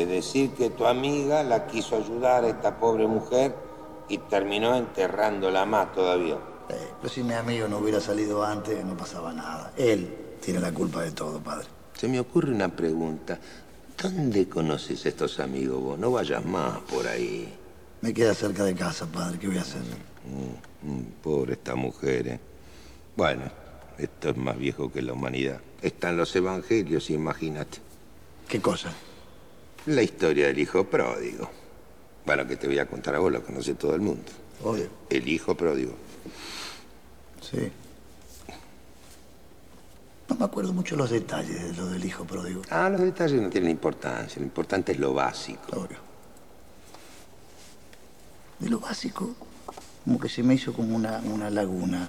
Es decir, que tu amiga la quiso ayudar a esta pobre mujer y terminó enterrándola más todavía. Eh, pero si mi amigo no hubiera salido antes, no pasaba nada. Él tiene la culpa de todo, padre. Se me ocurre una pregunta. ¿Dónde conoces a estos amigos vos? No vayas más por ahí. Me queda cerca de casa, padre. ¿Qué voy a hacer? Mm, mm, pobre esta mujer, ¿eh? Bueno, esto es más viejo que la humanidad. Están los evangelios, imagínate. ¿Qué cosa? La historia del hijo pródigo. Bueno, que te voy a contar a vos, lo conoce todo el mundo. Obvio. El hijo pródigo. Sí. No me acuerdo mucho los detalles de lo del hijo pródigo. Ah, los detalles no tienen importancia. Lo importante es lo básico. Obvio. De lo básico, como que se me hizo como una, una laguna.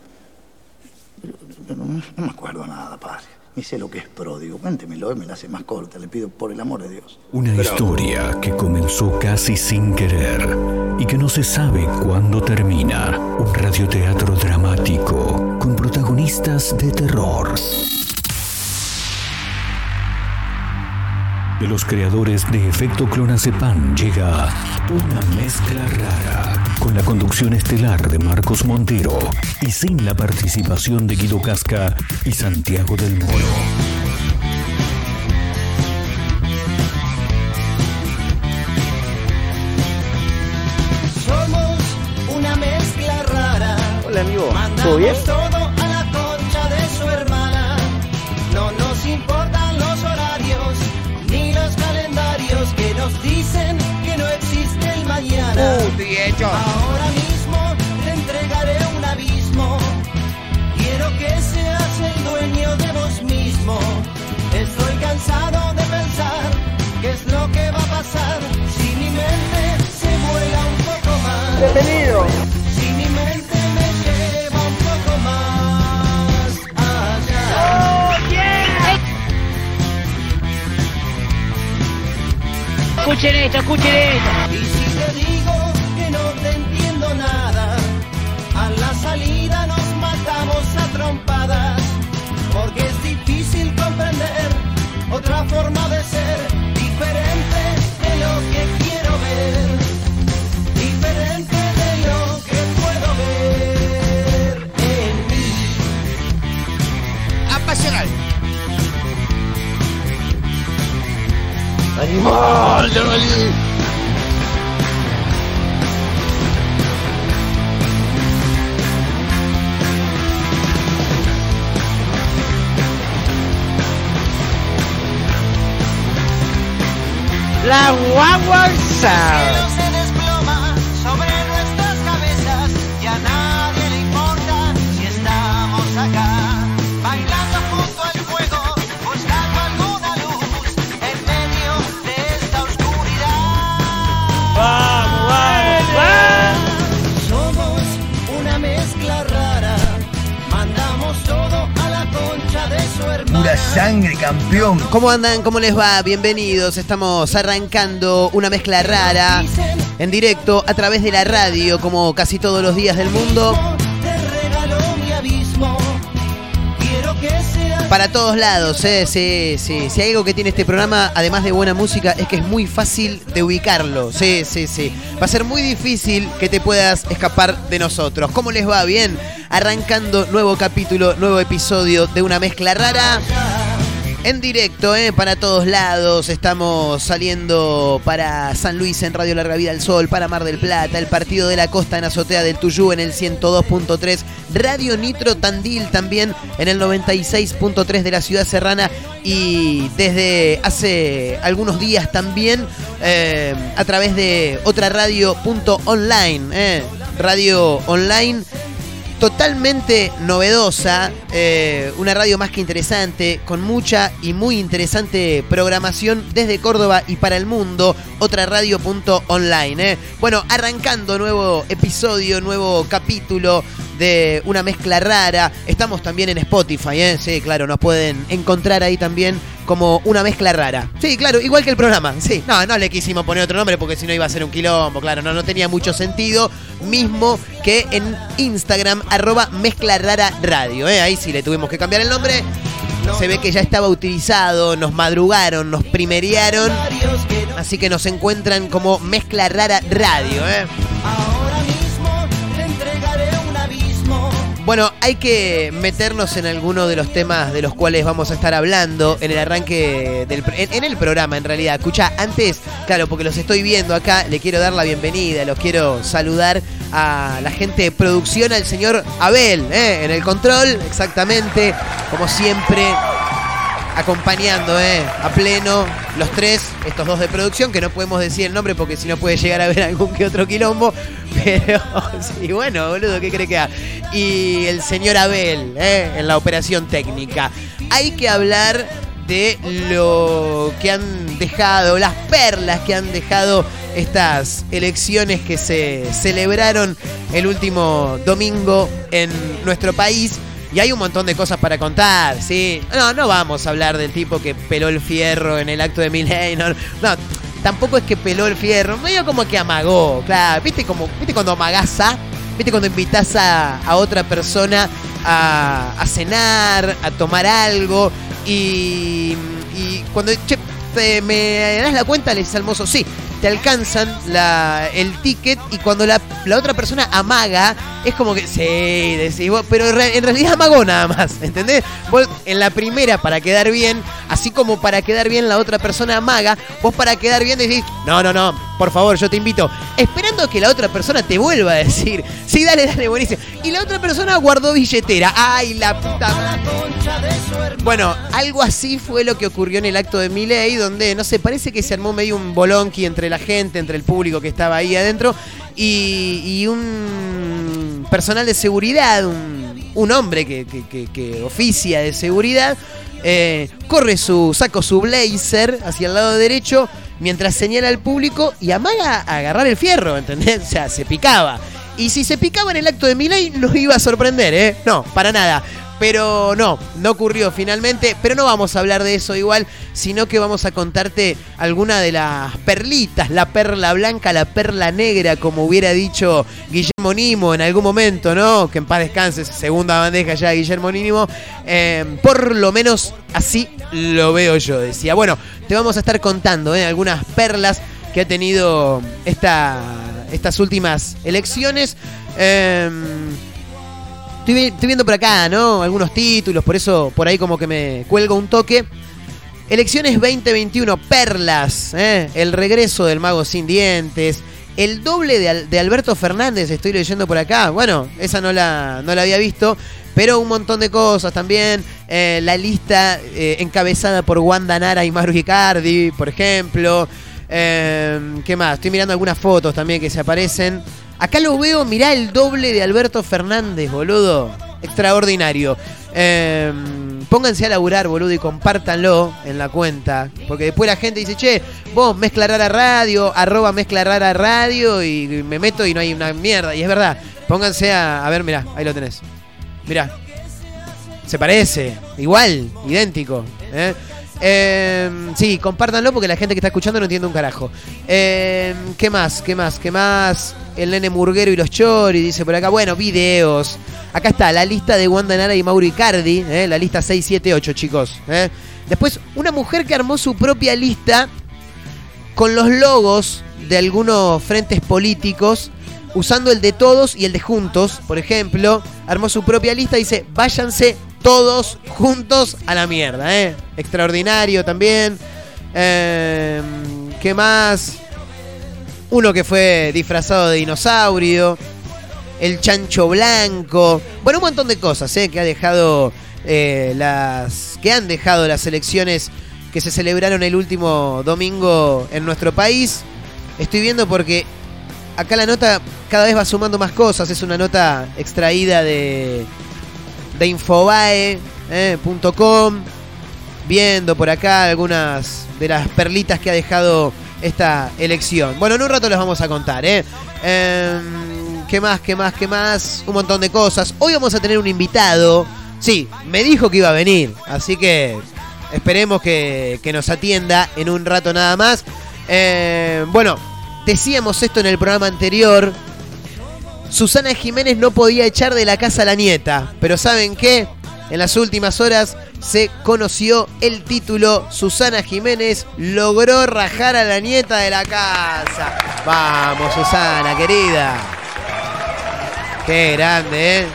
Pero, pero no, no me acuerdo nada, padre. Ni sé lo que es pródigo. Cuéntemelo, me la hace más corta. Le pido por el amor de Dios. Una historia que comenzó casi sin querer y que no se sabe cuándo termina. Un radioteatro dramático con protagonistas de terror. De los creadores de Efecto Clonazepam llega una mezcla rara con la conducción estelar de Marcos Montero y sin la participación de Guido Casca y Santiago del Moro. Somos una mezcla rara. Hola amigo, ¿todo Mandamos bien? Escuchen esto, Animal, Loli. La guagua cielo se desploma Pura sangre, campeón. ¿Cómo andan? ¿Cómo les va? Bienvenidos. Estamos arrancando una mezcla rara en directo a través de la radio, como casi todos los días del mundo. Para todos lados, ¿eh? Sí, sí. Si hay algo que tiene este programa, además de buena música, es que es muy fácil de ubicarlo. Sí, sí, sí. Va a ser muy difícil que te puedas escapar de nosotros. ¿Cómo les va? Bien. Arrancando nuevo capítulo, nuevo episodio de una mezcla rara. En directo, ¿eh? para todos lados. Estamos saliendo para San Luis en Radio Larga Vida al Sol, para Mar del Plata, el partido de la costa en Azotea del Tuyú en el 102.3, Radio Nitro Tandil también en el 96.3 de la ciudad serrana y desde hace algunos días también eh, a través de otra radio.online, eh, radio online totalmente novedosa, eh, una radio más que interesante, con mucha y muy interesante programación desde Córdoba y para el mundo, otra radio.online. Eh. Bueno, arrancando nuevo episodio, nuevo capítulo de una mezcla rara. Estamos también en Spotify, ¿eh? sí, claro, nos pueden encontrar ahí también como una mezcla rara. Sí, claro, igual que el programa. Sí, no, no le quisimos poner otro nombre porque si no iba a ser un quilombo, claro, no, no tenía mucho sentido. Mismo que en Instagram, arroba mezcla rara radio. ¿eh? Ahí sí le tuvimos que cambiar el nombre. se ve que ya estaba utilizado, nos madrugaron, nos primerearon, así que nos encuentran como Mezcla Rara Radio. ¿eh? Bueno, hay que meternos en alguno de los temas de los cuales vamos a estar hablando en el arranque del en el programa en realidad. Escucha, antes, claro, porque los estoy viendo acá, le quiero dar la bienvenida, los quiero saludar a la gente de producción, al señor Abel, ¿eh? en el control, exactamente, como siempre, acompañando ¿eh? a pleno los tres, estos dos de producción, que no podemos decir el nombre porque si no puede llegar a haber algún que otro quilombo, pero sí, bueno, boludo, ¿qué cree que haga? Y el señor Abel ¿eh? en la operación técnica. Hay que hablar de lo que han dejado, las perlas que han dejado estas elecciones que se celebraron el último domingo en nuestro país. Y hay un montón de cosas para contar, ¿sí? No, no vamos a hablar del tipo que peló el fierro en el acto de Milei, no, tampoco es que peló el fierro, medio como que amagó, claro, ¿viste, como, ¿viste cuando amagás a? ¿Viste cuando invitas a, a otra persona a, a cenar, a tomar algo? Y, y cuando, che, te- me das la cuenta, le dices al mozo, sí, te alcanzan la, el ticket y cuando la, la otra persona amaga, es como que, sí, decís vos, pero en re- en realidad amagó nada más, ¿entendés? Vos en la primera para quedar bien, así como para quedar bien la otra persona amaga, vos para quedar bien decís, no, no, no, por favor, yo te invito, esperando que la otra persona te vuelva a decir, sí, dale, dale, buenísimo. Y la otra persona guardó billetera, ay, la puta. Bueno, algo así fue lo que ocurrió en el acto de Miley, donde, no sé, parece que se armó medio un bolonqui entre la gente, entre el público que estaba ahí adentro, y, y un personal de seguridad, un, un hombre que, que- que- que oficia de seguridad, eh, corre su, saco su blazer hacia el lado derecho, mientras señala al público y amaga a agarrar el fierro, ¿entendés? O sea, se picaba. Y si se picaba en el acto de Milei, no iba a sorprender, ¿eh? No, para nada. Pero no, no ocurrió finalmente. Pero no vamos a hablar de eso igual, sino que vamos a contarte alguna de las perlitas, la perla blanca, la perla negra, como hubiera dicho Guillermo Nimo en algún momento, ¿no? Que en paz descanse, segunda bandeja ya Guillermo Nimo. Eh, por lo menos así lo veo yo, decía. Bueno, te vamos a estar contando ¿eh? algunas perlas que ha tenido esta, estas últimas elecciones. Eh, Estoy, vi- estoy viendo por acá, ¿no? Algunos títulos, por eso por ahí como que me cuelgo un toque. Elecciones 2021, perlas, ¿eh? el regreso del mago sin dientes, el doble de, de Alberto Fernández, estoy leyendo por acá. Bueno, esa no la, no la había visto, pero un montón de cosas también. Eh, la lista eh, encabezada por Wanda Nara y Maru Icardi, por ejemplo. Eh, ¿Qué más? Estoy mirando algunas fotos también que se aparecen. Acá lo veo, mirá el doble de Alberto Fernández, boludo. Extraordinario. Eh, pónganse a laburar, boludo, y compártanlo en la cuenta. Porque después la gente dice, che, vos mezcla rara radio, arroba mezcla rara radio, y me meto y no hay una mierda. Y es verdad. Pónganse a. A ver, mirá, ahí lo tenés. Mirá. Se parece, igual, idéntico. ¿eh? Eh, sí, compártanlo porque la gente que está escuchando no entiende un carajo. Eh, ¿Qué más? ¿Qué más? ¿Qué más? El nene murguero y los chori, dice por acá. Bueno, videos. Acá está la lista de Wanda Nara y Mauro Icardi, ¿eh? la lista 678, chicos. ¿eh? Después, una mujer que armó su propia lista con los logos de algunos frentes políticos, usando el de todos y el de juntos, por ejemplo, armó su propia lista y dice, váyanse todos juntos a la mierda, ¿eh? Extraordinario también. Eh, ¿Qué más? Uno que fue disfrazado de dinosaurio. El chancho blanco. Bueno, un montón de cosas, ¿eh? Que ha dejado eh, las. que han dejado las elecciones que se celebraron el último domingo en nuestro país. Estoy viendo porque acá la nota cada vez va sumando más cosas. Es una nota extraída de, de infobae.com. Viendo por acá algunas de las perlitas que ha dejado esta elección. Bueno, en un rato les vamos a contar, ¿eh? Em, ¿Qué más? ¿Qué más? ¿Qué más? Un montón de cosas. Hoy vamos a tener un invitado. Sí, me dijo que iba a venir. Así que esperemos que, que nos atienda en un rato nada más. Eh, bueno, decíamos esto en el programa anterior. Susana Jiménez no podía echar de la casa a la nieta. Pero ¿saben qué? En las últimas horas se conoció el título. Susana Jiménez logró rajar a la nieta de la casa. Vamos, Susana, querida. Qué grande, ¿eh?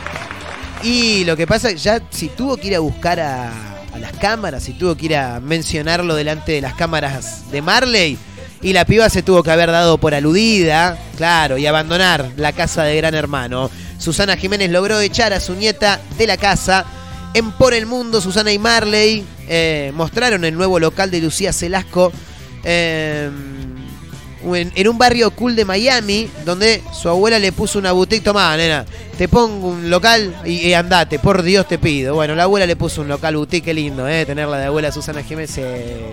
Y lo que pasa, ya si tuvo que ir a buscar a, a las cámaras, si tuvo que ir a mencionarlo delante de las cámaras de Marley, y la piba se tuvo que haber dado por aludida, claro, y abandonar la casa de Gran Hermano. Susana Jiménez logró echar a su nieta de la casa. En Por el Mundo, Susana y Marley eh, mostraron el nuevo local de Lucía Celasco eh, en, un barrio cool de Miami, donde su abuela le puso una boutique. Tomá, nena, te pongo un local y, y andate, por Dios te pido. Bueno, la abuela le puso un local boutique, qué lindo, eh, tenerla de abuela Susana Jiménez. eh,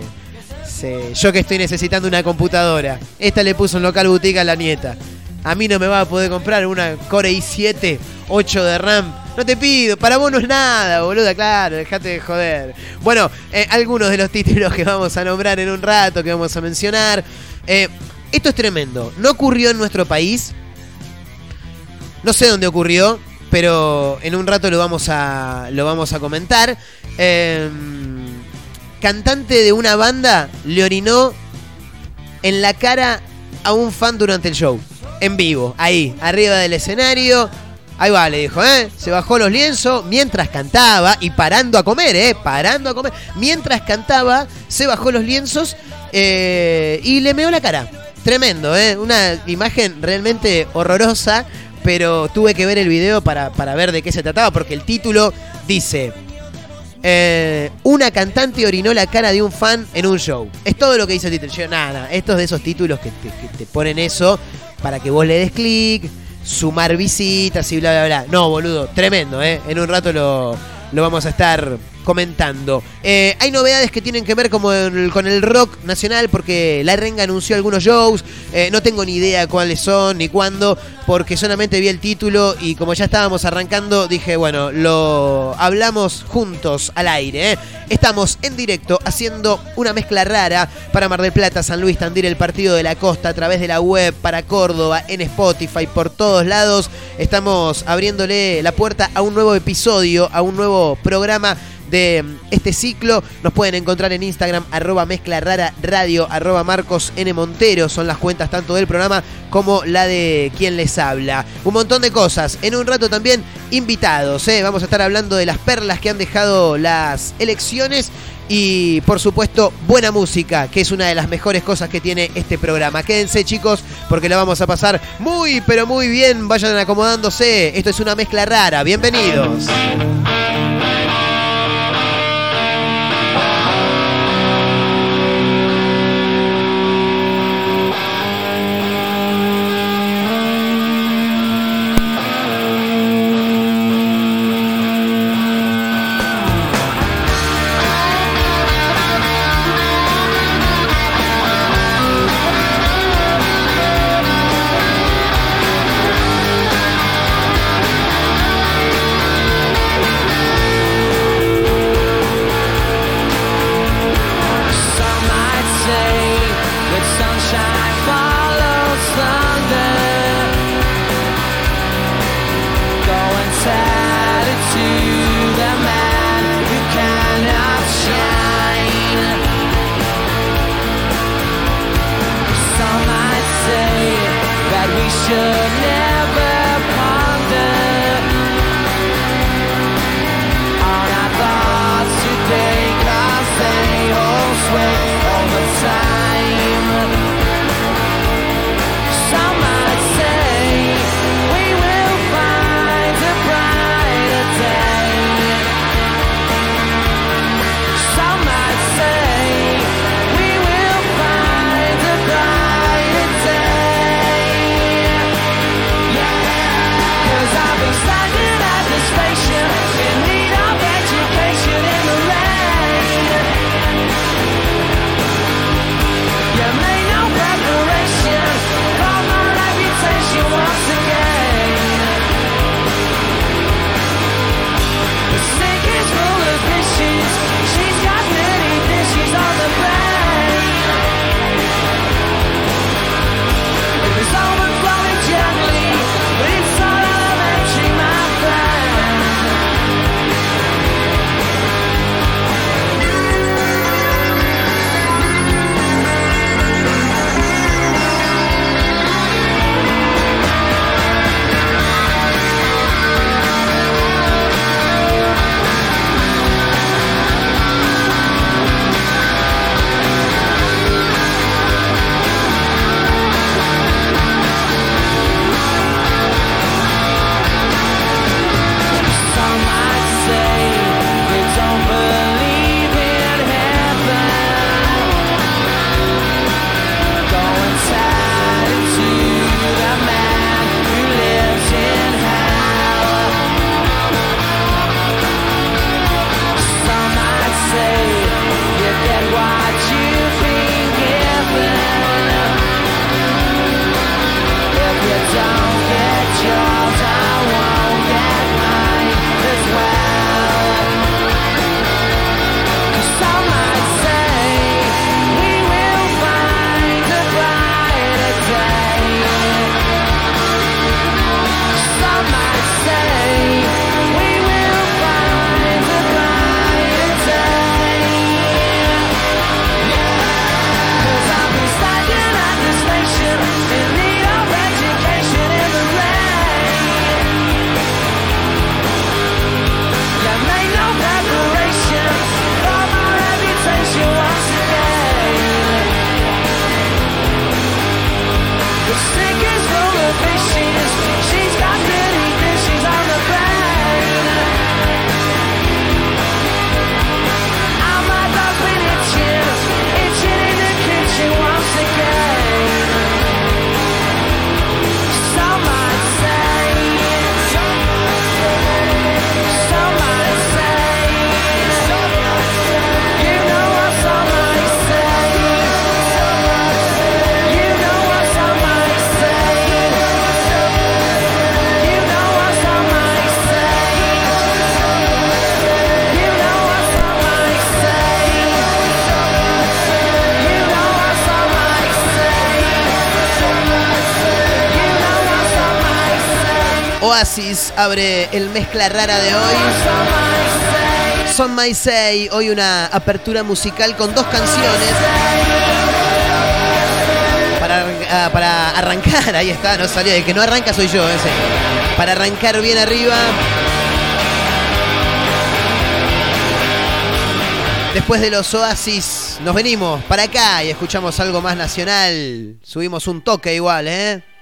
yo que estoy necesitando una computadora. Esta le puso un local boutique a la nieta. A mí no me va a poder comprar una Core i7, 8 de RAM. No te pido, para vos no es nada, boluda, claro, dejate de joder. Bueno, eh, algunos de los títulos que vamos a nombrar en un rato, que vamos a mencionar. Eh, esto es tremendo. No ocurrió en nuestro país. No sé dónde ocurrió, pero en un rato lo vamos a, lo vamos a comentar. Eh, cantante de una banda le orinó en la cara a un fan durante el show. En vivo, ahí, arriba del escenario. Ahí va, le dijo, ¿eh? Se bajó los lienzos mientras cantaba y parando a comer, ¿eh? Parando a comer. Mientras cantaba, se bajó los lienzos eh, y le meó la cara. Tremendo, ¿eh? Una imagen realmente horrorosa, pero tuve que ver el video para, para ver de qué se trataba, porque el título dice... Eh, una cantante orinó la cara de un fan en un show. Es todo lo que dice el título. Yo, nada, nada. Estos de esos títulos que te, que te ponen eso para que vos le des clic, sumar visitas y bla, bla, bla. No, boludo, tremendo, ¿eh? En un rato lo, lo vamos a estar comentando. Eh, hay novedades que tienen que ver como con el rock nacional porque La Renga anunció algunos shows. Eh, no tengo ni idea cuáles son ni cuándo porque solamente vi el título y como ya estábamos arrancando dije, bueno, lo hablamos juntos al aire. ¿eh? Estamos en directo haciendo una mezcla rara para Mar del Plata, San Luis, Tandil, el Partido de la Costa a través de la web para Córdoba, en Spotify, por todos lados. Estamos abriéndole la puerta a un nuevo episodio, a un nuevo programa de mm, este ciclo. Nos pueden encontrar en Instagram, arroba mezcla rara radio, arroba Marcos. Son las cuentas tanto del programa como la de quien les habla. Un montón de cosas. En un rato también invitados. ¿eh? Vamos a estar hablando de las perlas que han dejado las elecciones. Y por supuesto, buena música, que es una de las mejores cosas que tiene este programa. Quédense chicos, porque la vamos a pasar muy, pero muy bien. Vayan acomodándose. Esto es una mezcla rara. Bienvenidos. Oasis abre el mezcla rara de hoy. Son My Say, hoy una apertura musical con dos canciones. Para, ah, para arrancar, ahí está, no salió. El que no arranca soy yo, ese. Para arrancar bien arriba. Después de los Oasis, nos venimos para acá y escuchamos algo más nacional. Subimos un toque igual, ¿eh?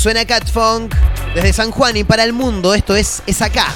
Suena Cat Funk desde San Juan y para el mundo. Esto es, es acá.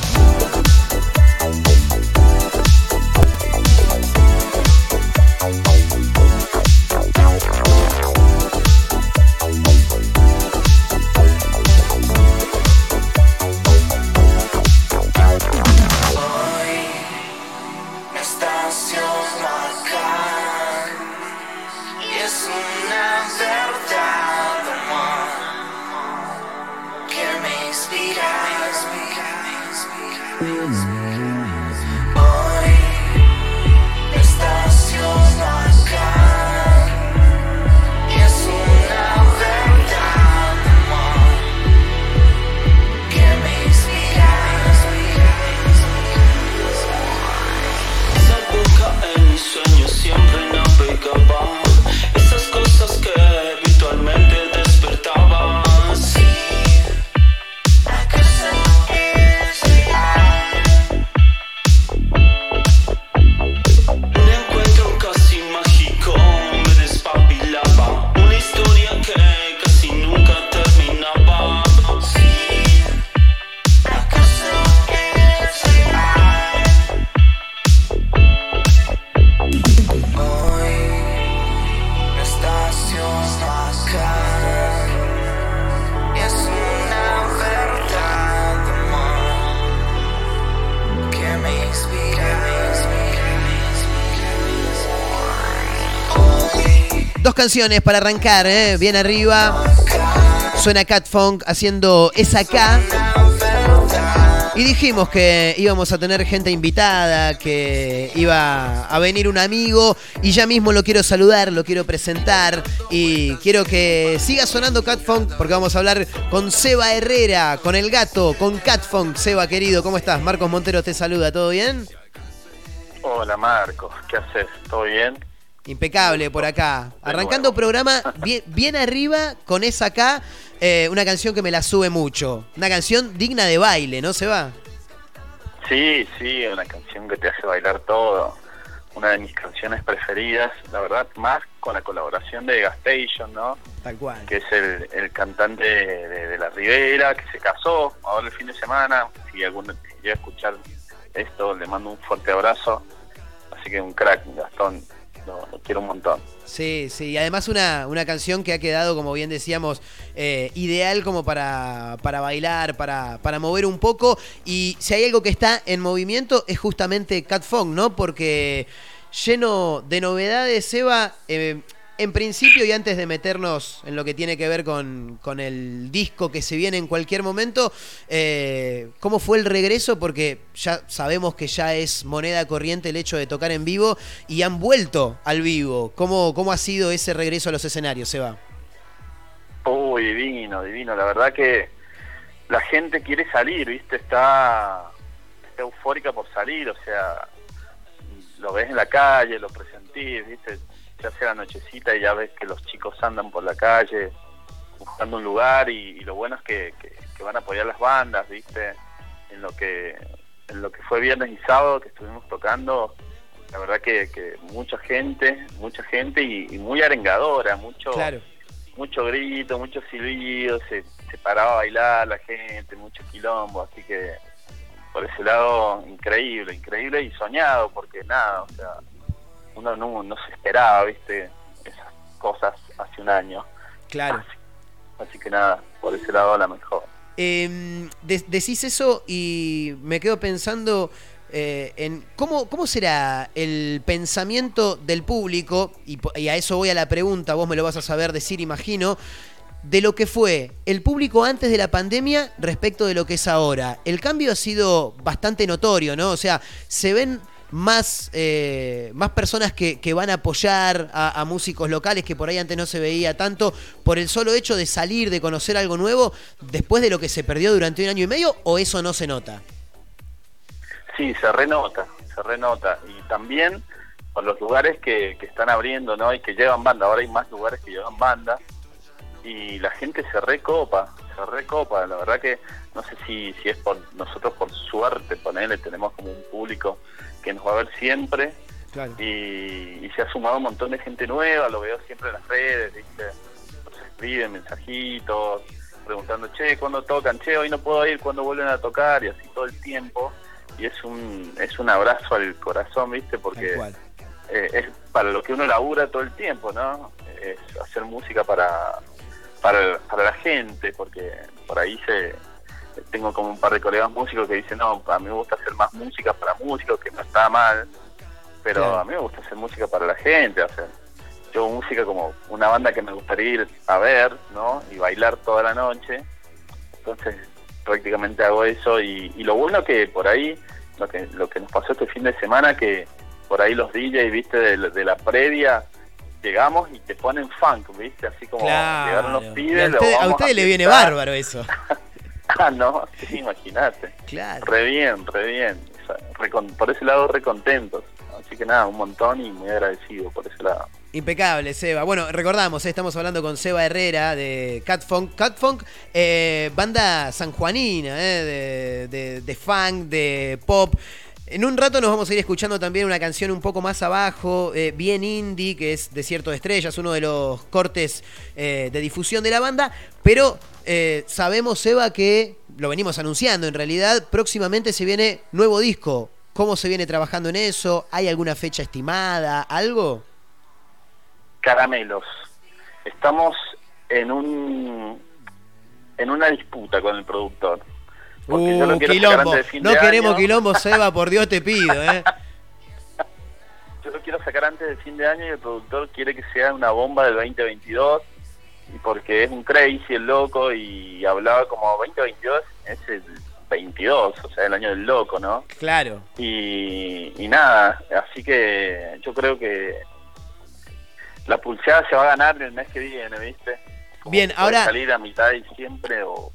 Canciones para arrancar, ¿eh? bien arriba. Suena Cat Funk haciendo Es acá. Y dijimos que íbamos a tener gente invitada, que iba a venir un amigo y ya mismo lo quiero saludar, lo quiero presentar y quiero que siga sonando Cat Funk porque vamos a hablar con Seba Herrera, con el gato, con Cat Funk. Seba querido, ¿cómo estás? Marcos Montero te saluda, ¿todo bien? Hola Marcos, ¿qué haces? ¿Todo bien? Impecable por acá. Arrancando nuevo. programa bien, bien arriba con esa acá, eh, una canción que me la sube mucho. Una canción digna de baile, ¿no se va? Sí, sí, una canción que te hace bailar todo. Una de mis canciones preferidas, la verdad, más con la colaboración de Gastation, ¿no? Tal cual. Que es el, el cantante de, de La Ribera, que se casó ahora el fin de semana. Si alguno a escuchar esto, le mando un fuerte abrazo. Así que un crack, Gastón, lo, lo quiero un montón. Sí, sí, y además una, una canción que ha quedado, como bien decíamos, eh, ideal como para, para bailar, para, para mover un poco. Y si hay algo que está en movimiento es justamente Cat Funk, ¿no? Porque lleno de novedades, Seba, eh, en principio y antes de meternos en lo que tiene que ver con, con el disco que se viene en cualquier momento, eh, ¿cómo fue el regreso? Porque ya sabemos que ya es moneda corriente el hecho de tocar en vivo y han vuelto al vivo. ¿Cómo, cómo ha sido ese regreso a los escenarios, Seba? Uy, divino, divino. La verdad que la gente quiere salir, ¿viste? Está eufórica por salir, o sea, lo ves en la calle, lo presentís, ¿viste? Se hace la nochecita y ya ves que los chicos andan por la calle buscando un lugar y, y lo bueno es que, que- que van a apoyar las bandas, ¿viste? En lo que en lo que fue viernes y sábado que estuvimos tocando, la verdad que, que mucha gente, mucha gente y, y muy arengadora, mucho Claro. mucho grito, mucho silbido, se, se paraba a bailar la gente, mucho quilombo, así que por ese lado increíble, increíble y soñado, porque nada, o sea, uno no, no se esperaba, viste, esas cosas hace un año, Claro. así que nada, por ese lado la mejor. Eh, de- decís eso y me quedo pensando eh, en cómo, cómo será el pensamiento del público, y, y a eso voy a la pregunta, vos me lo vas a saber decir, imagino, de lo que fue el público antes de la pandemia respecto de lo que es ahora. El cambio ha sido bastante notorio, ¿no? O sea, se ven más, eh, más personas que, que van a apoyar a, a músicos locales que por ahí antes no se veía tanto por el solo hecho de salir, de conocer algo nuevo, después de lo que se perdió durante un año y medio, o eso no se nota? Sí, se renota, se renota. Y también por los lugares que, que están abriendo, ¿no? Y que llevan banda. Ahora hay más lugares que llevan banda. Y la gente se recopa, se recopa. La verdad que no sé si, si es por nosotros por suerte, ponerle, tenemos como un público que nos va a ver siempre. Y, y se ha sumado un montón de gente nueva, lo veo siempre en las redes, ¿viste? Nos escriben mensajitos, preguntando, che, ¿cuándo tocan? Che, hoy no puedo ir, ¿cuándo vuelven a tocar? Y así todo el tiempo. Y es un, es un abrazo al corazón, ¿viste? Porque eh, es para lo que uno labura todo el tiempo, ¿no? Es hacer música para, para, para la gente, porque por ahí se tengo como un par de colegas músicos que dicen, no, a mí me gusta hacer más música para músicos, que no está mal, pero Claro. a mí me gusta hacer música para la gente, o sea, yo música como una banda que me gustaría ir a ver, ¿no? Y bailar toda la noche, entonces prácticamente hago eso y, y lo bueno que por ahí, lo que, lo que nos pasó este fin de semana, que por ahí los DJs, viste, de, la- de la previa, llegamos y te ponen funk, viste, así como llegaron los pibes, a usted- ustedes le viene bárbaro eso. Ah, no, sí, imagínate. Claro. Re bien, re bien. O sea, re con- por ese lado, re contentos. Así que nada, un montón y muy agradecido por ese lado. Impecable, Seba. Bueno, recordamos, eh, estamos hablando con Seba Herrera de Catfunk. Catfunk, eh, banda sanjuanina, eh, de, de, de funk, de pop. En un rato nos vamos a ir escuchando también una canción un poco más abajo, eh, bien indie, que es Desierto de Estrellas, uno de los cortes eh, de difusión de la banda. Pero eh, sabemos, Seba, que lo venimos anunciando en realidad, próximamente se viene nuevo disco. ¿Cómo se viene trabajando en eso? ¿Hay alguna fecha estimada? ¿Algo? Caramelos. Estamos en un en una disputa con el productor. Uh, quilombo. No queremos año. quilombo, Seba, por Dios te pido, ¿eh? Yo lo quiero sacar antes del fin de año y el productor quiere que sea una bomba del 2022 y porque es un crazy el loco y hablaba como 2022 es el 22, o sea, el año del loco, ¿no? Claro. Y, y nada, así que yo creo que la pulseada se va a ganar el mes que viene, ¿viste? Como Bien, ahora- salir a mitad de diciembre o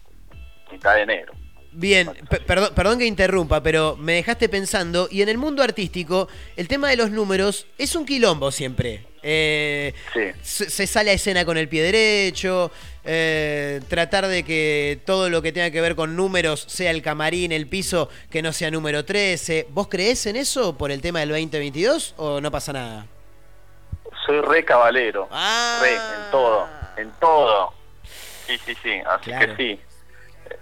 mitad de enero. Bien, pe- perdón, perdón que interrumpa, pero me dejaste pensando, y en el mundo artístico, el tema de los números es un quilombo siempre. Eh, se, se sale a escena con el pie derecho, eh, tratar de que todo lo que tenga que ver con números sea el camarín, el piso, que no sea número 13. ¿Vos creés en eso por el tema del 2022 o no pasa nada? Soy re cabalero, Ah. re, en todo, en todo. Sí, sí, sí, así Claro. que sí.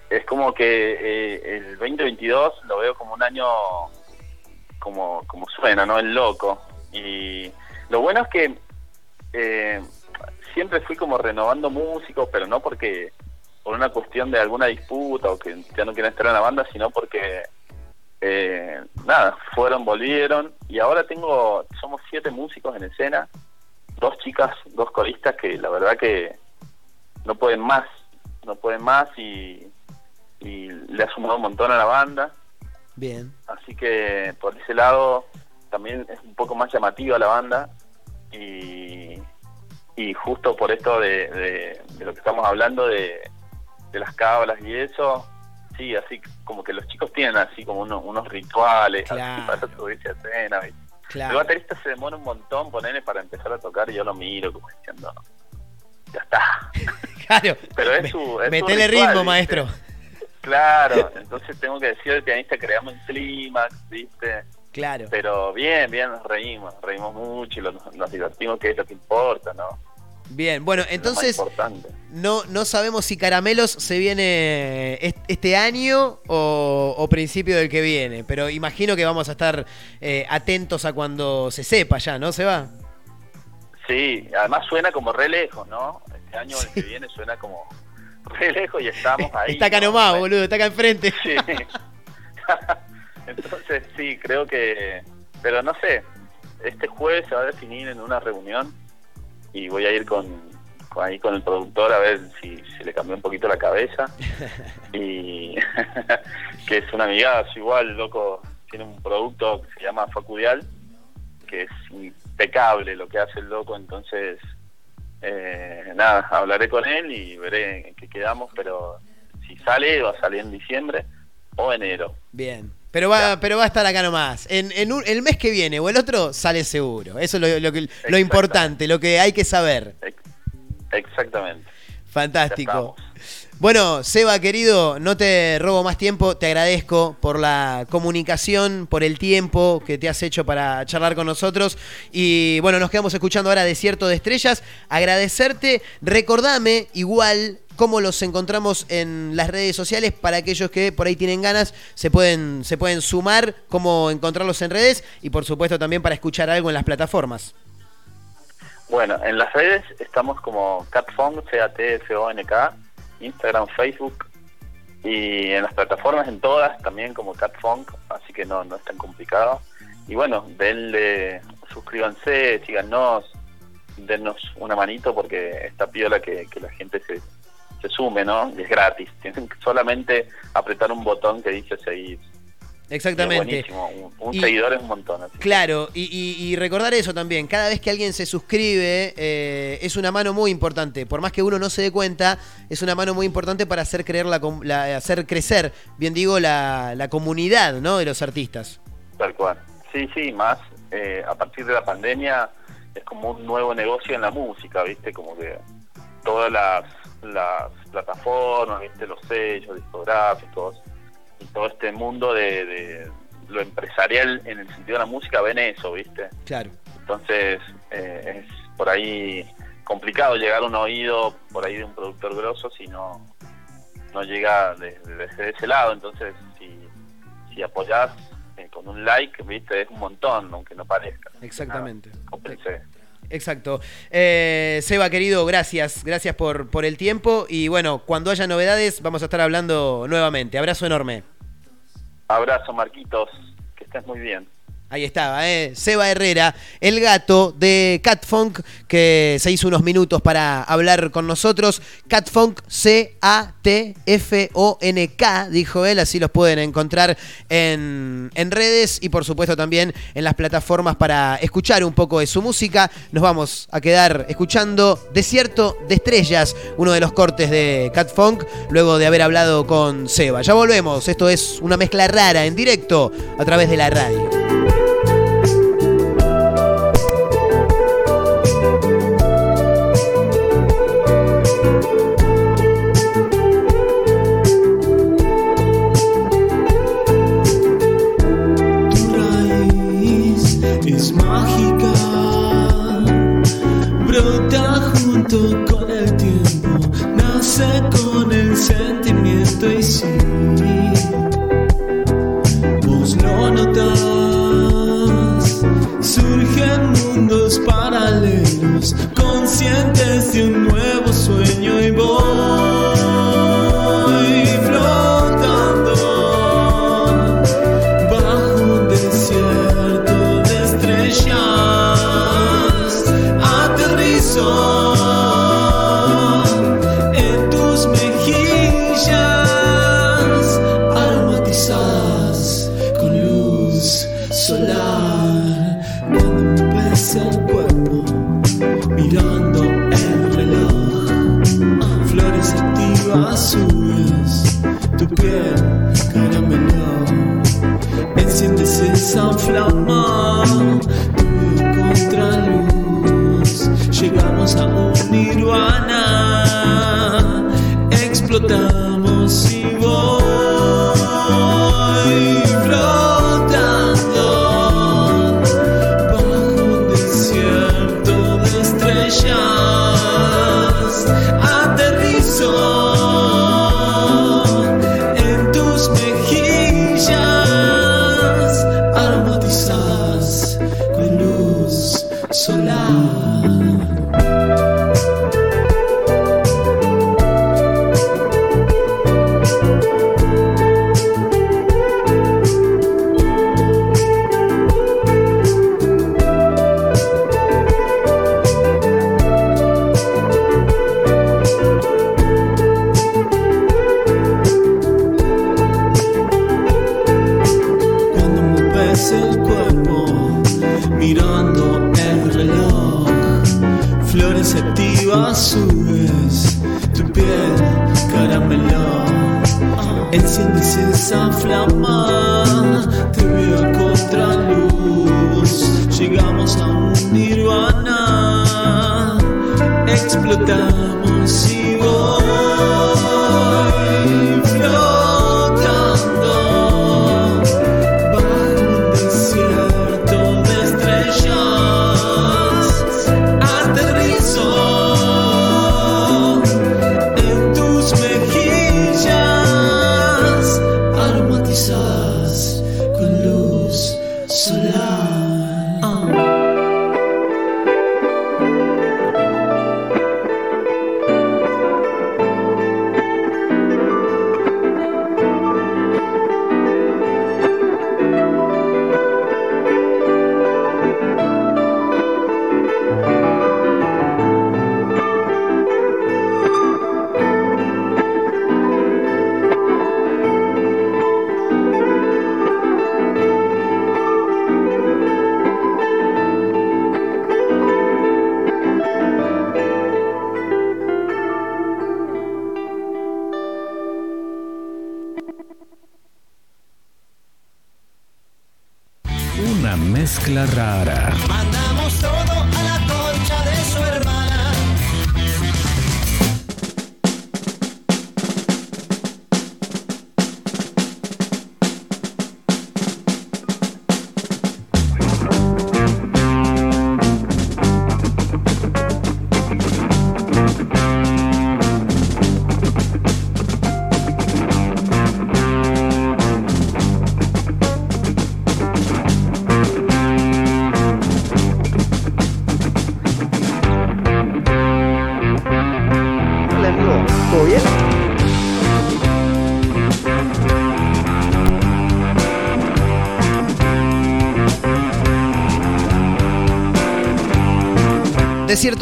Es como que eh, el 2022 lo veo como un año como, como suena, ¿no? El loco. Y lo bueno es que eh, siempre fui como renovando músicos, pero no porque por una cuestión de alguna disputa o que ya no quieren estar en la banda, sino porque eh, nada, fueron, volvieron y ahora tengo, somos siete músicos en escena, dos chicas, dos coristas que la verdad que no pueden más, no pueden más y, y le ha sumado un montón a la banda, Bien. así que por ese lado también es un poco más llamativa la banda y, y justo por esto de, de- de lo que estamos hablando de, de las cábalas y eso, sí, así como que los chicos tienen así como unos, unos rituales, así para subirse a escena. Claro. El baterista se demora un montón ponerle para empezar a tocar y yo lo miro como diciendo, ya está. Claro. Pero es su, es su Metele ritual, ritmo, maestro. Claro, entonces tengo que decir al pianista creamos un clímax, ¿viste? Claro. Pero bien, bien, nos reímos, reímos mucho y lo- nos, divertimos, que es lo que importa, ¿no? Bien, bueno, entonces no, no sabemos si Caramelos se viene est- este año o, o principio del que viene, pero imagino que vamos a estar eh, atentos a cuando se sepa ya, ¿no? ¿Se va? Sí, además suena como re lejos, ¿no? Este año el que viene suena como re lejos y estamos ahí. Está acá ¿no? nomás, boludo, está acá enfrente. Sí. Entonces sí, creo que... Pero no sé, este jueves se va a definir en una reunión y voy a ir con, con ahí con el productor a ver si, si le cambió un poquito la cabeza y que es un amigazo igual, loco, tiene un producto que se llama Facudial, que es impecable lo que hace el loco, entonces eh, nada, hablaré con él y veré en qué quedamos, pero si sale va a salir en diciembre o enero. Bien. Pero va, pero va a estar acá nomás. En, en un- el mes que viene o el otro sale seguro. Eso es lo, lo, que- lo importante, lo que hay que saber. Exactamente. Fantástico. Bueno, Seba, querido, no te robo más tiempo, te agradezco por la comunicación, por el tiempo que te has hecho para charlar con nosotros. Y bueno, nos quedamos escuchando ahora Desierto de Estrellas. Agradecerte, recordame igual cómo los encontramos en las redes sociales para aquellos que por ahí tienen ganas, se pueden, se pueden sumar, cómo encontrarlos en redes y por supuesto también para escuchar algo en las plataformas. Bueno, en las redes estamos como Catfunk, C-A-T-F-O-N-K, Instagram, Facebook y en las plataformas en todas también como Catfunk, así que no, no es tan complicado. Y bueno, denle, suscríbanse, síganos, dennos una manito porque está piola que, que la gente se, se sume, ¿no? Y es gratis, tienen que solamente apretar un botón que dice seguir. Exactamente. Un, un Y- seguidor es un montón. así que- Claro, y, y- y recordar eso también, cada vez que alguien se suscribe eh, es una mano muy importante, por más que uno no se dé cuenta, es una mano muy importante para hacer, creer la, la- hacer crecer, bien digo, la, la comunidad ¿no? de los artistas. Tal cual. Sí, sí, más eh, a partir de la pandemia es como un nuevo negocio en la música, ¿viste? Como que todas las, las plataformas, ¿viste? Los sellos discográficos todo este mundo de, de lo empresarial en el sentido de la música ven eso, ¿viste? Claro. Entonces eh, es por ahí complicado llegar a un oído por ahí de un productor grosso si no, no llega desde, ese lado. Entonces, si, si apoyás eh, con un like, viste, es un montón, aunque no parezca. Exactamente. Compensé. Exacto. Eh, Seba, querido, gracias. Gracias por, por el tiempo. Y bueno, cuando haya novedades, vamos a estar hablando nuevamente. Abrazo enorme. Abrazo, Marquitos, que estés muy bien. Ahí estaba, ¿eh? Seba Herrera, el gato de Catfunk, que se hizo unos minutos para hablar con nosotros. Catfunk, C-A-T-F-O-N-K, dijo él, así los pueden encontrar en, en redes y por supuesto también en las plataformas para escuchar un poco de su música. Nos vamos a quedar escuchando Desierto de Estrellas, uno de los cortes de Catfunk, luego de haber hablado con Seba. Ya volvemos, esto es una mezcla rara en directo a través de la radio.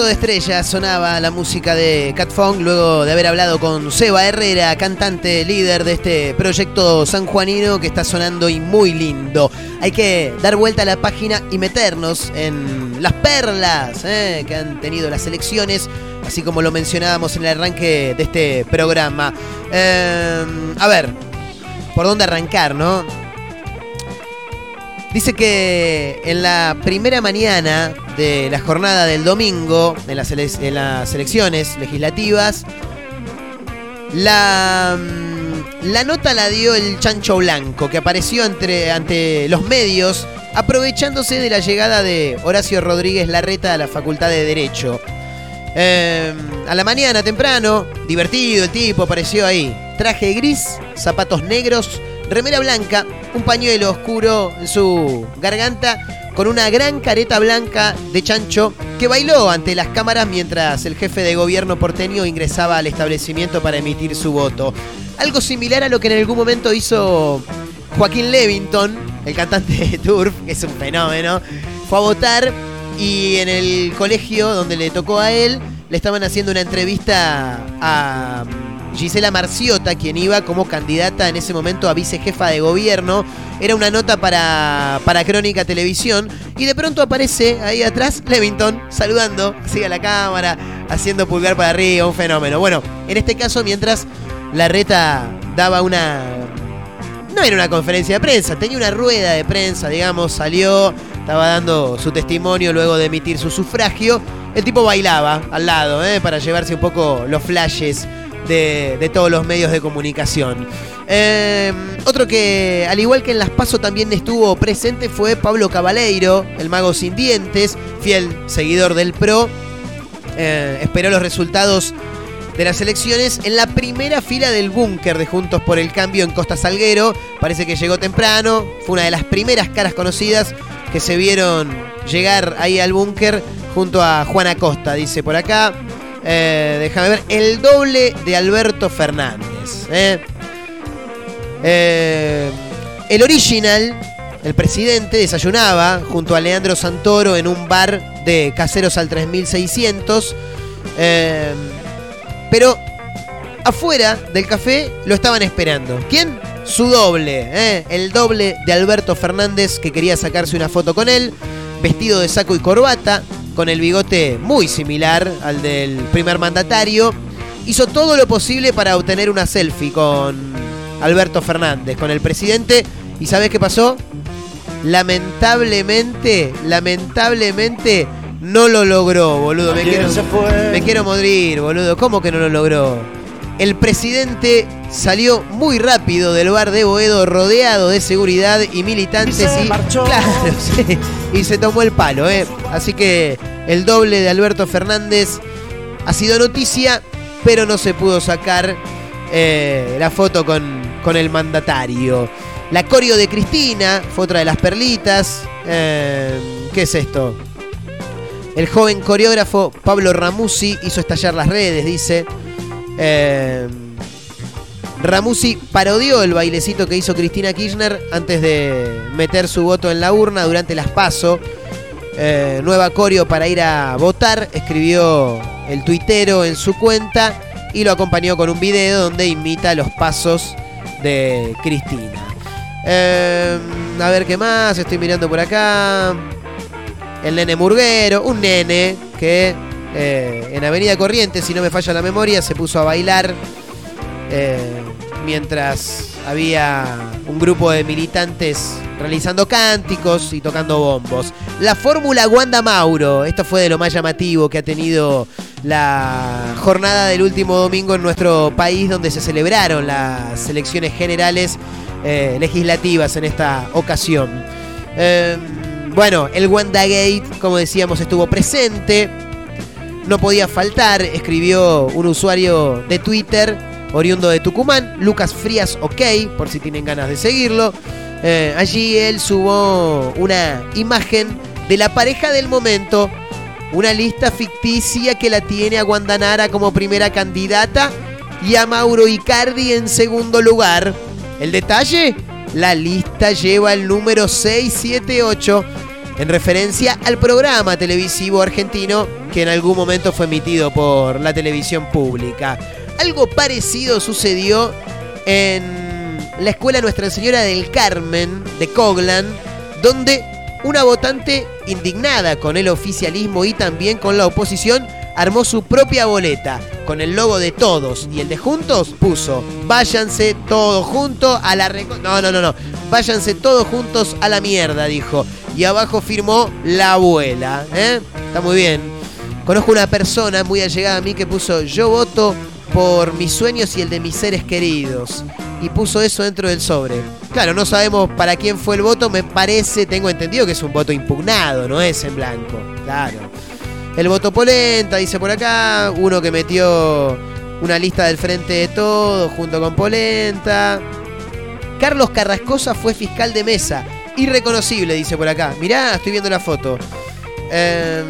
De Estrellas sonaba la música de Cat Fong luego de haber hablado con Seba Herrera, cantante líder de este proyecto sanjuanino que está sonando y muy lindo. Hay que dar vuelta a la página y meternos en las perlas eh, que han tenido las elecciones, así como lo mencionábamos en el arranque de este programa. Eh, a ver, ¿por dónde arrancar, no? Dice que en la primera mañana de la jornada del domingo, en las, elecciones legislativas, la, mm, la nota la dio el Chancho Blanco, que apareció entre, ante los medios, aprovechándose de la llegada de Horacio Rodríguez Larreta a la Facultad de Derecho. Eh, a la mañana temprano, divertido el tipo, apareció ahí. Traje gris, zapatos negros, remera blanca, un pañuelo oscuro en su garganta, con una gran careta blanca de chancho que bailó ante las cámaras mientras el jefe de gobierno porteño ingresaba al establecimiento para emitir su voto. Algo similar a lo que en algún momento hizo Joaquín Levington, el cantante de Turf, que es un fenómeno, fue a votar y en el colegio donde le tocó a él, le estaban haciendo una entrevista a Gisela Marciota, quien iba como candidata en ese momento a vicejefa de gobierno. Era una nota para, para Crónica Televisión. Y de pronto aparece ahí atrás Levington saludando, así a la cámara, haciendo pulgar para arriba, un fenómeno. Bueno, en este caso, mientras Larreta daba una no era una conferencia de prensa, tenía una rueda de prensa, digamos, salió, estaba dando su testimonio luego de emitir su sufragio. El tipo bailaba al lado, ¿eh? para llevarse un poco los flashes de, todos los medios de comunicación. Eh, otro que, al igual que en Las Paso también estuvo presente fue Pablo Cabaleiro, el mago sin dientes, fiel seguidor del PRO. Eh, esperó los resultados de las elecciones en la primera fila del búnker de Juntos por el Cambio en Costa Salguero. Parece que llegó temprano, fue una de las primeras caras conocidas que se vieron llegar ahí al búnker junto a Juan Acosta, dice por acá. Eh, déjame ver, el doble de Alberto Fernández. ¿eh? Eh, el original, el presidente, desayunaba junto a Leandro Santoro en un bar de Caseros al 3600. Eh, pero afuera del café lo estaban esperando. ¿Quién? su doble, el doble de Alberto Fernández que quería sacarse una foto con él, vestido de saco y corbata, con el bigote muy similar al del primer mandatario, hizo todo lo posible para obtener una selfie con Alberto Fernández, con el presidente, y ¿sabes qué pasó? Lamentablemente, lamentablemente no lo logró, boludo. Me quiero, me quiero morir, boludo. ¿Cómo que no lo logró? El presidente salió muy rápido del bar de Boedo rodeado de seguridad y militantes Y se y, marchó. Claro, sí, y se tomó el palo, ¿eh? Así que el doble de Alberto Fernández ha sido noticia, pero no se pudo sacar eh, la foto con, con el mandatario. La coreo de Cristina fue otra de las perlitas. Eh, ¿Qué es esto? El joven coreógrafo Pablo Ramusi hizo estallar las redes, dice. Eh, parodió el bailecito que hizo Cristina Kirchner antes de meter su voto en la urna durante las PASO. Eh, nueva coreo para ir a votar, escribió el tuitero en su cuenta y lo acompañó con un video donde imita los pasos de Cristina. Eh, a ver qué más, estoy mirando por acá. El nene Murguero, un nene que eh, en Avenida Corrientes, si no me falla la memoria, se puso a bailar eh, mientras había un grupo de militantes realizando cánticos y tocando bombos. La fórmula Wanda Mauro, esto fue de lo más llamativo que ha tenido la jornada del último domingo en nuestro país, donde se celebraron las elecciones generales eh, legislativas en esta ocasión. Bueno, el WandaGate, como decíamos, estuvo presente. No podía faltar, escribió un usuario de Twitter, oriundo de Tucumán, Lucas Frías OK, por si tienen ganas de seguirlo. Eh, allí él subió una imagen de la pareja del momento, una lista ficticia que la tiene a Guandanara como primera candidata y a Mauro Icardi en segundo lugar. El detalle, la lista lleva el número 678 en referencia al programa televisivo argentino que en algún momento fue emitido por la televisión pública. Algo parecido sucedió en la escuela Nuestra Señora del Carmen de Coglan, donde una votante indignada con el oficialismo y también con la oposición armó su propia boleta con el logo de todos y el de juntos puso váyanse todos juntos a la no no no no. Váyanse todos juntos a la mierda dijo. Y abajo firmó la abuela ¿eh? está muy bien. Conozco una persona muy allegada a mí que puso yo voto por mis sueños y el de mis seres queridos y puso eso dentro del sobre. Claro no sabemos para quién fue el voto me parece tengo entendido que es un voto impugnado no es en blanco. Claro el voto Polenta, dice por acá. Uno que metió una lista del frente de todos junto con Polenta. Carlos Carrascosa fue fiscal de mesa. Irreconocible, dice por acá. Mirá, estoy viendo la foto. Em,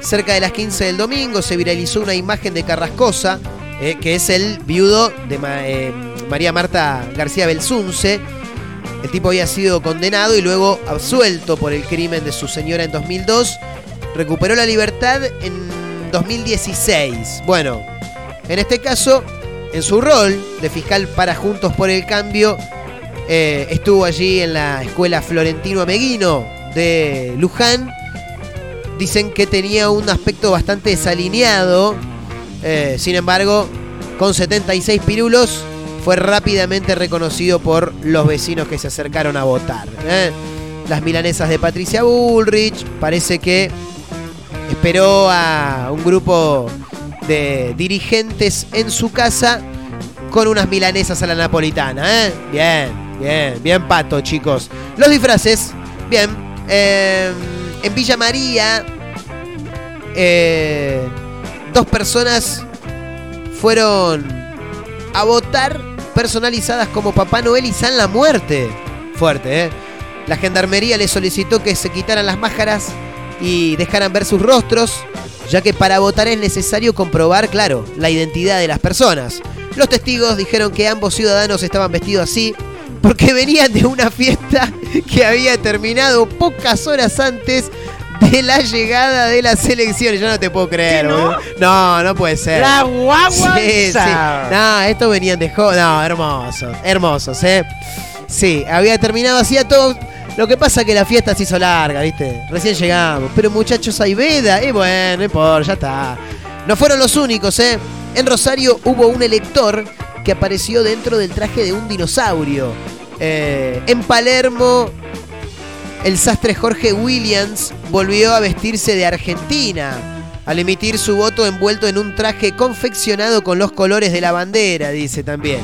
cerca de las 15 del domingo se viralizó una imagen de Carrascosa, eh, que es el viudo de eh, María Marta García Belsunce. El tipo había sido condenado y luego absuelto por el crimen de su señora en 2002 recuperó la libertad en 2016. Bueno, en este caso, en su rol de fiscal para Juntos por el Cambio, eh, estuvo allí en la escuela Florentino Ameguino de Luján. Dicen que tenía un aspecto bastante desalineado. eh, sin embargo, con 76 pirulos, fue rápidamente reconocido por los vecinos que se acercaron a votar. ¿eh? Las milanesas de Patricia Bullrich, parece que esperó a un grupo de dirigentes en su casa con unas milanesas a la napolitana. ¿eh? Bien, bien, bien pato, chicos. Los disfraces, bien. eh, en Villa María, eh, dos personas fueron a votar personalizadas como Papá Noel y San la Muerte. Fuerte, ¿eh? La gendarmería les solicitó que se quitaran las máscaras y dejaran ver sus rostros, ya que para votar es necesario comprobar, claro, la identidad de las personas. Los testigos dijeron que ambos ciudadanos estaban vestidos así porque venían de una fiesta que había terminado pocas horas antes de la llegada de las elecciones. Yo no te puedo creer, boludo. No, no puede ser. La guagua. Sí, sí. No, estos venían de jo- No, hermosos, hermosos, ¿eh? Sí, había terminado así a todos. Lo que pasa es que la fiesta se hizo larga, ¿viste? Recién llegamos. Pero muchachos, hay veda. Y bueno, no importa, ya está. No fueron los únicos, ¿eh? En Rosario hubo un elector que apareció dentro del traje de un dinosaurio. Eh, en Palermo, el sastre Jorge Williams volvió a vestirse de Argentina al emitir su voto envuelto en un traje confeccionado con los colores de la bandera, dice también.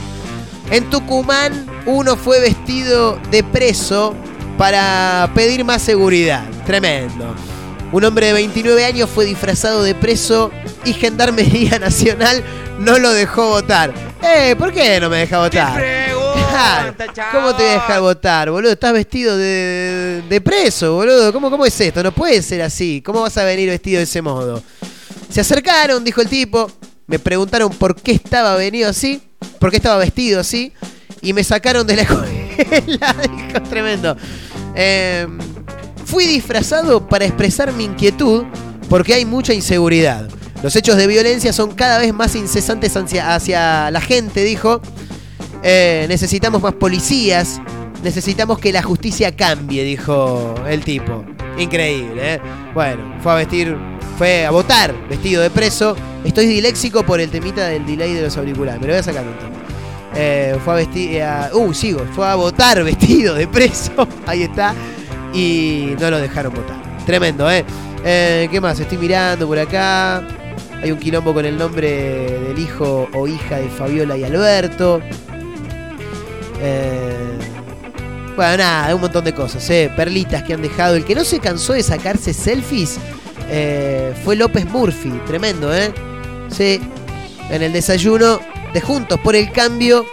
En Tucumán, uno fue vestido de preso para pedir más seguridad. Tremendo. Un hombre de 29 años fue disfrazado de preso y Gendarmería Nacional no lo dejó votar. Eh, ¿por qué no me deja votar? ¿Cómo te voy a dejar votar, boludo? Estás vestido de, de preso, boludo. ¿Cómo, ¿Cómo es esto? No puede ser así. ¿Cómo vas a venir vestido de ese modo? Se acercaron, dijo el tipo. Me preguntaron por qué estaba venido así, por qué estaba vestido así, y me sacaron de la escuela. dijo, tremendo. Eh, fui disfrazado para expresar mi inquietud porque hay mucha inseguridad. Los hechos de violencia son cada vez más incesantes hacia, hacia la gente, dijo. Eh, necesitamos más policías. Necesitamos que la justicia cambie, dijo el tipo. Increíble, ¿eh? Bueno, fue a vestir, fue a votar vestido de preso. Estoy diléxico por el temita del delay de los auriculares. Me lo voy a sacar un toque. Eh, fue a vestir. a- uh, sigo. Fue a votar vestido de preso. Ahí está. Y no lo dejaron votar. Tremendo, ¿eh? Eh, ¿Qué más? Estoy mirando por acá. Hay un quilombo con el nombre del hijo o hija de Fabiola y Alberto. Eh, bueno, nada, un montón de cosas, ¿eh? Perlitas que han dejado. El que no se cansó de sacarse selfies eh, fue López Murphy. Tremendo, ¿eh? Sí. En el desayuno de Juntos por el Cambio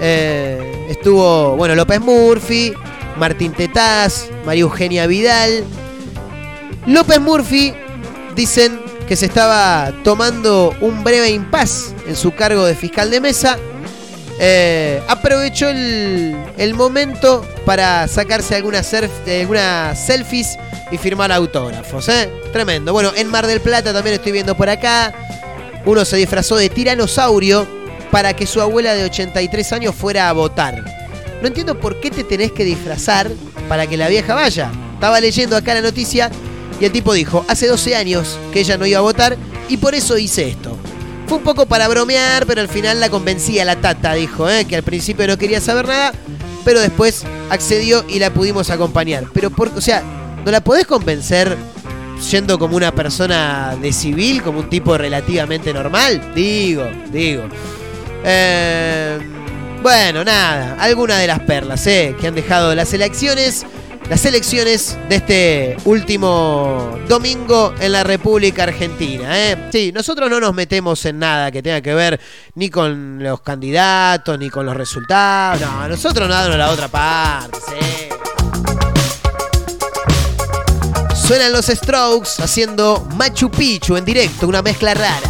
eh, estuvo, bueno, López Murphy, Martín Tetaz, María Eugenia Vidal. López Murphy, dicen que se estaba tomando un breve impas en su cargo de fiscal de mesa. Eh, aprovechó el, momento para sacarse algunas, surf- selfies y firmar autógrafos. ¿eh? Tremendo. Bueno, en Mar del Plata también estoy viendo por acá. Uno se disfrazó de tiranosaurio para que su abuela de 83 años fuera a votar. No entiendo por qué te tenés que disfrazar para que la vieja vaya. Estaba leyendo acá la noticia y el tipo dijo, hace 12 años que ella no iba a votar y por eso hice esto. Fue un poco para bromear, pero al final la convencí a la tata, dijo, ¿eh? que al principio no quería saber nada, pero después accedió y la pudimos acompañar. Pero, por, o sea, ¿no la podés convencer yendo como una persona de civil, como un tipo relativamente normal? Digo, digo. Eh, bueno, nada, alguna de las perlas ¿eh? que han dejado las elecciones, las elecciones de este último domingo en la República Argentina. ¿eh? Sí, nosotros no nos metemos en nada que tenga que ver ni con los candidatos, ni con los resultados. No, nosotros nada la otra parte. sí. Suenan los Strokes haciendo Machu Picchu en directo, una mezcla rara.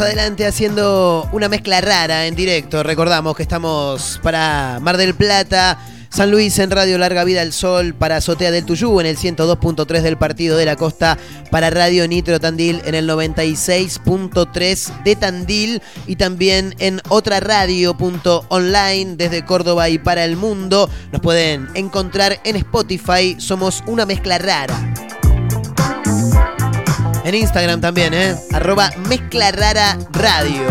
Adelante haciendo una mezcla rara en directo. Recordamos que estamos para Mar del Plata, San Luis en Radio Larga Vida al Sol, para Azotea del Tuyú en el 102.3 del Partido de la Costa, para Radio Nitro Tandil en el 96.3 de Tandil y también en otra radio.online desde Córdoba y para el mundo. Nos pueden encontrar en Spotify. Somos una mezcla rara. En Instagram también, ¿eh? Arroba Mezcla Rara Radio.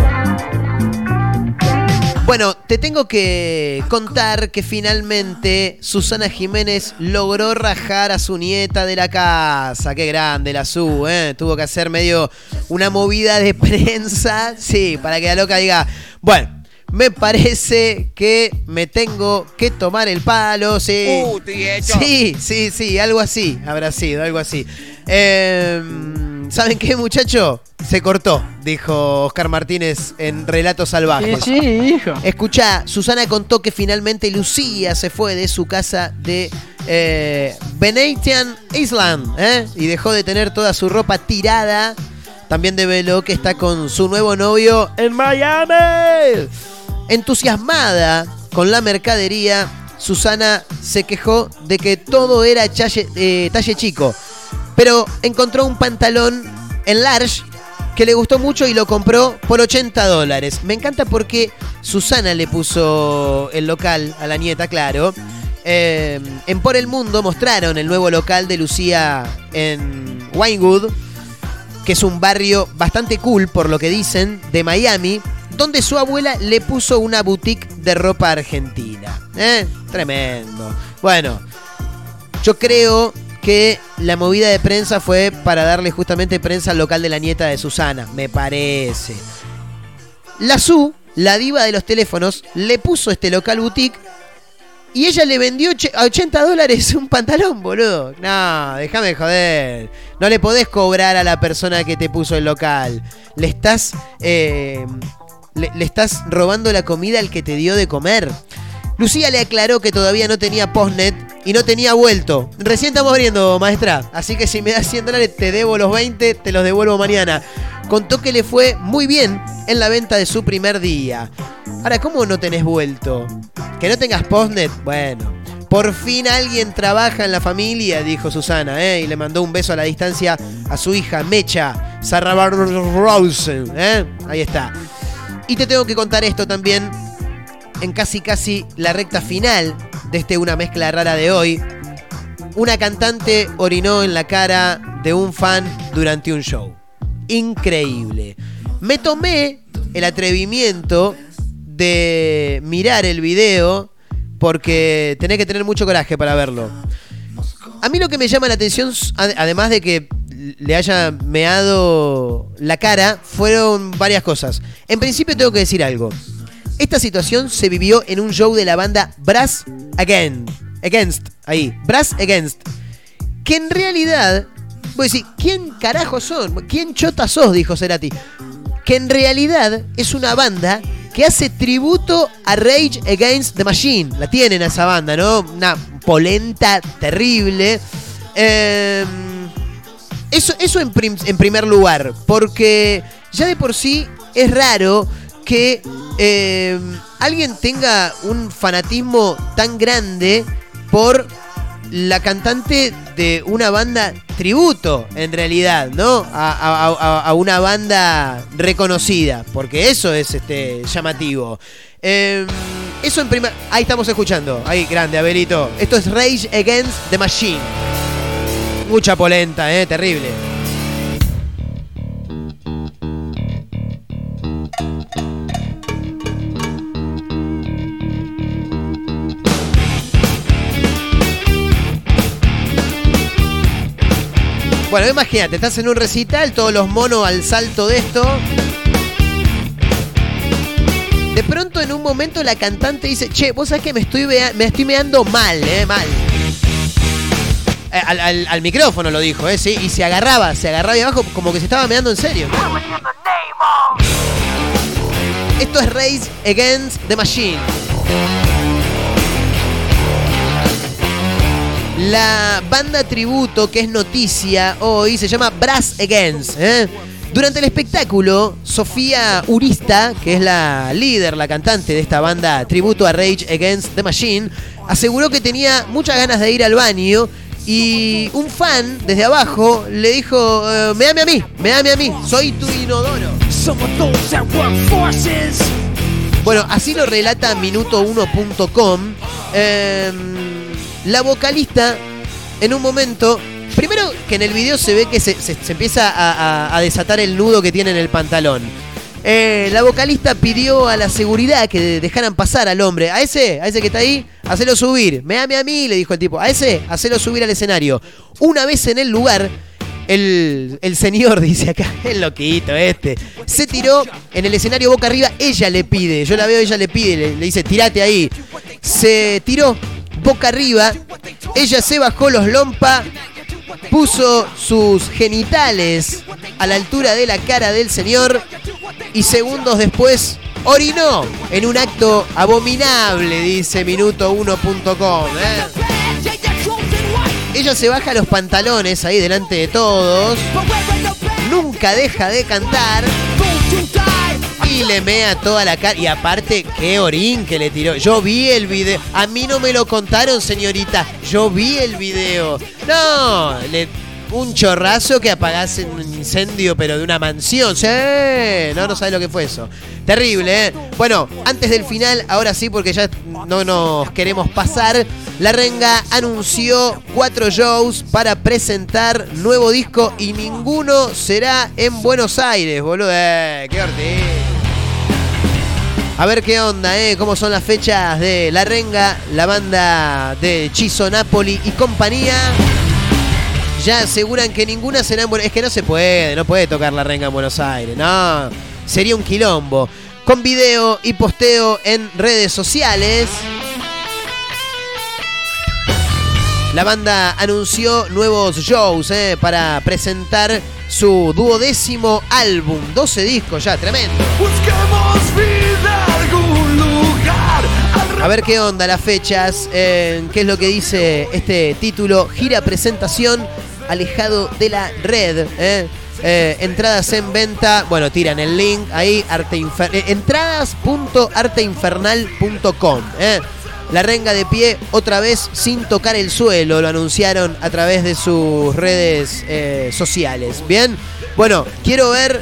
Bueno, te tengo que contar que finalmente Susana Jiménez logró rajar a su nieta de la casa. Qué grande la Su, ¿eh? Tuvo que hacer medio una movida de prensa. Sí, para que la loca diga, bueno. Me parece que me tengo que tomar el palo, sí. Uh. Sí, sí, sí, algo así habrá sido, algo así. Em, ¿Saben qué, muchacho? Se cortó, dijo Oscar Martínez en Relatos Salvajes. Sí, sí, hijo. Escucha, Susana contó que finalmente Lucía se fue de su casa de eh, Venetian Island ¿eh? y dejó de tener toda su ropa tirada. También develó que está con su nuevo novio en Miami. Entusiasmada con la mercadería, Susana se quejó de que todo era challe- eh, talle chico, pero encontró un pantalón en large que le gustó mucho y lo compró por 80 dólares. Me encanta porque Susana le puso el local a la nieta, claro. Eh, en Por el Mundo mostraron el nuevo local de Lucía en Winewood, que es un barrio bastante cool, por lo que dicen, de Miami, donde su abuela le puso una boutique de ropa argentina. ¿Eh? Tremendo. Bueno, yo creo que la movida de prensa fue para darle justamente prensa al local de la nieta de Susana, me parece. La Su, la diva de los teléfonos, le puso este local boutique y ella le vendió a 80 dólares un pantalón, boludo. No, déjame de joder. No le podés cobrar a la persona que te puso el local. Le estás. eh, le, le estás robando la comida al que te dio de comer. Lucía le aclaró que todavía no tenía postnet y no tenía vuelto. Recién estamos abriendo, maestra. Así que si me das 100 dólares, te debo los 20, te los devuelvo mañana. Contó que le fue muy bien en la venta de su primer día. Ahora, ¿cómo no tenés vuelto? Que no tengas postnet, bueno. Por fin alguien trabaja en la familia, dijo Susana, ¿eh? y le mandó un beso a la distancia a su hija, Mecha Rosen, ¿eh? Ahí está. Y te tengo que contar esto también en casi casi la recta final de este Una Mezcla Rara de hoy. Una cantante orinó en la cara de un fan durante un show. Increíble. Me tomé el atrevimiento de mirar el video porque tenés que tener mucho coraje para verlo. A mí lo que me llama la atención, ad- además de que le haya meado la cara, fueron varias cosas. En principio tengo que decir algo. Esta situación se vivió en un show de la banda Brass Again. Against, ahí. Brass Against. Que en realidad, voy a decir, ¿quién carajo son? ¿Quién chota sos? Dijo Cerati. Que en realidad es una banda que hace tributo a Rage Against the Machine. La tienen a esa banda, ¿no? Una polenta terrible. Eh, eso, eso en primer lugar, porque ya de por sí es raro que eh, alguien tenga un fanatismo tan grande por la cantante de una banda tributo, en realidad, ¿no? A, una banda reconocida, porque eso es este llamativo. Eh, eso en primer... Ahí estamos escuchando, ahí, grande, Abelito. Esto es Rage Against the Machine. Mucha polenta, ¿eh? Terrible. Bueno, imagínate, estás en un recital, todos los monos al salto de esto. De pronto, en un momento, la cantante dice: Che, vos sabés que me estoy, me estoy meando mal, eh, mal. Eh, al, micrófono lo dijo, ¿eh? Sí, y se agarraba, se agarraba ahí abajo como que se estaba meando en serio. Esto es Race Against the Machine. La banda tributo que es noticia hoy se llama Brass Against. ¿eh? Durante el espectáculo, Sofía Urista, que es la líder, la cantante de esta banda tributo a Rage Against the Machine, aseguró que tenía muchas ganas de ir al baño y un fan desde abajo le dijo, eh, me ame a mí, me ame a mí, soy tu inodoro. Bueno, así lo relata minuto1.com. Eh, la vocalista, en un momento, primero que en el video se ve que se, empieza a, desatar el nudo que tiene en el pantalón. Eh, la vocalista pidió a la seguridad que dejaran pasar al hombre. A ese, a ese que está ahí, hacelo subir. Me ame a mí, le dijo el tipo. A ese, hacelo subir al escenario. Una vez en el lugar, el, el señor, dice acá, el loquito este, se tiró en el escenario boca arriba. Ella le pide, yo la veo, ella le pide, le, le dice, tirate ahí. Se tiró boca arriba. Ella se bajó los lompa, puso sus genitales a la altura de la cara del señor y segundos después orinó en un acto abominable, dice minuto1.com. ¿eh? Ella se baja los pantalones ahí delante de todos, nunca deja de cantar y le mea toda la cara. Y aparte, qué orín que le tiró. Yo vi el video. A mí no me lo contaron, señorita. Yo vi el video. No, un chorrazo que apagase un incendio, pero de una mansión. Sí, no, no sabes lo que fue eso. Terrible, ¿eh? Bueno, antes del final, ahora sí, porque ya no nos queremos pasar. La Renga anunció cuatro shows para presentar nuevo disco y ninguno será en Buenos Aires, boludo. Eh, qué ortiz. A ver qué onda, ¿eh? ¿Cómo son las fechas de La Renga, la banda de Chizo Napoli y compañía? Ya aseguran que ninguna será en Buenos Es que no se puede, no puede tocar La Renga en Buenos Aires, no. Sería un quilombo. Con video y posteo en redes sociales. La banda anunció nuevos shows eh, para presentar su duodécimo álbum. 12 discos ya, tremendo. Busquemos vida. A ver qué onda las fechas, eh, qué es lo que dice este título. Gira presentación alejado de la red. eh. Eh, entradas en venta, bueno, tiran el link ahí, arteinfer- entradas.arteinfernal.com. La renga de pie otra vez sin tocar el suelo, lo anunciaron a través de sus redes sociales. Bien, bueno, quiero ver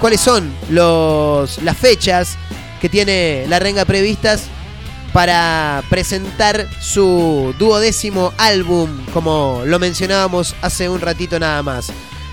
cuáles son los, las fechas que tiene la renga previstas para presentar su duodécimo álbum, como lo mencionábamos hace un ratito nada más.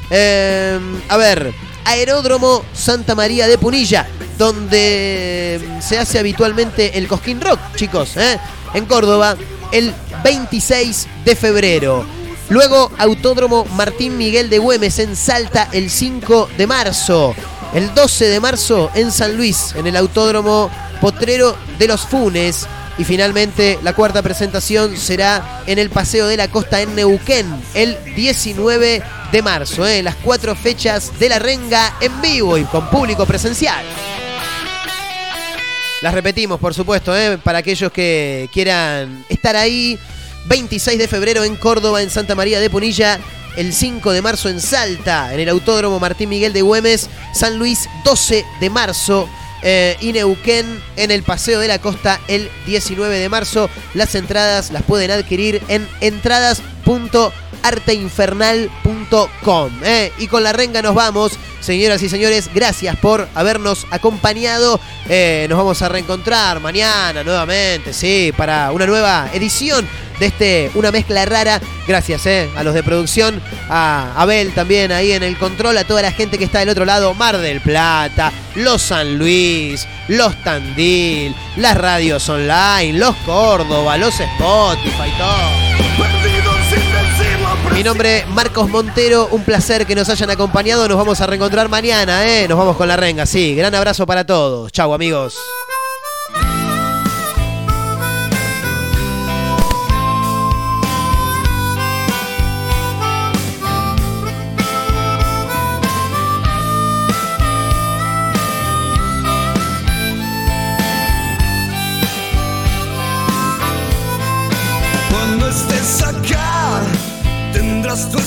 Eh, a ver, Aeródromo Santa María de Punilla, donde se hace habitualmente el Cosquín Rock, chicos, ¿eh? en Córdoba, el 26 de febrero. Luego, Autódromo Martín Miguel de Güemes en Salta el 5 de marzo. El 12 de marzo en San Luis, en el Autódromo Potrero de los Funes. Y finalmente la cuarta presentación será en el Paseo de la Costa en Neuquén el 19 de marzo. ¿eh? Las cuatro fechas de la renga en vivo y con público presencial. Las repetimos, por supuesto, ¿eh? para aquellos que quieran estar ahí. 26 de febrero en Córdoba, en Santa María de Punilla. El 5 de marzo en Salta, en el Autódromo Martín Miguel de Güemes. San Luis, 12 de marzo. eh, y Neuquén en el Paseo de la Costa el 19 de marzo. Las entradas las pueden adquirir en entradas.arteinfernal.com. ¿eh? Y con la renga nos vamos. Señoras y señores, gracias por habernos acompañado. Eh, nos vamos a reencontrar mañana nuevamente, sí, para una nueva edición de este Una Mezcla Rara. Gracias eh, a los de producción, a Abel también ahí en el control, a toda la gente que está del otro lado, Mar del Plata, los San Luis, los Tandil, las radios online, los Córdoba, los Spotify, todo. Mi nombre es Marcos Montero, un placer que nos hayan acompañado. Nos vamos a reencontrar mañana, ¿eh? Nos vamos con la renga, sí. Gran abrazo para todos. Chau, amigos. Acá, tendrás tu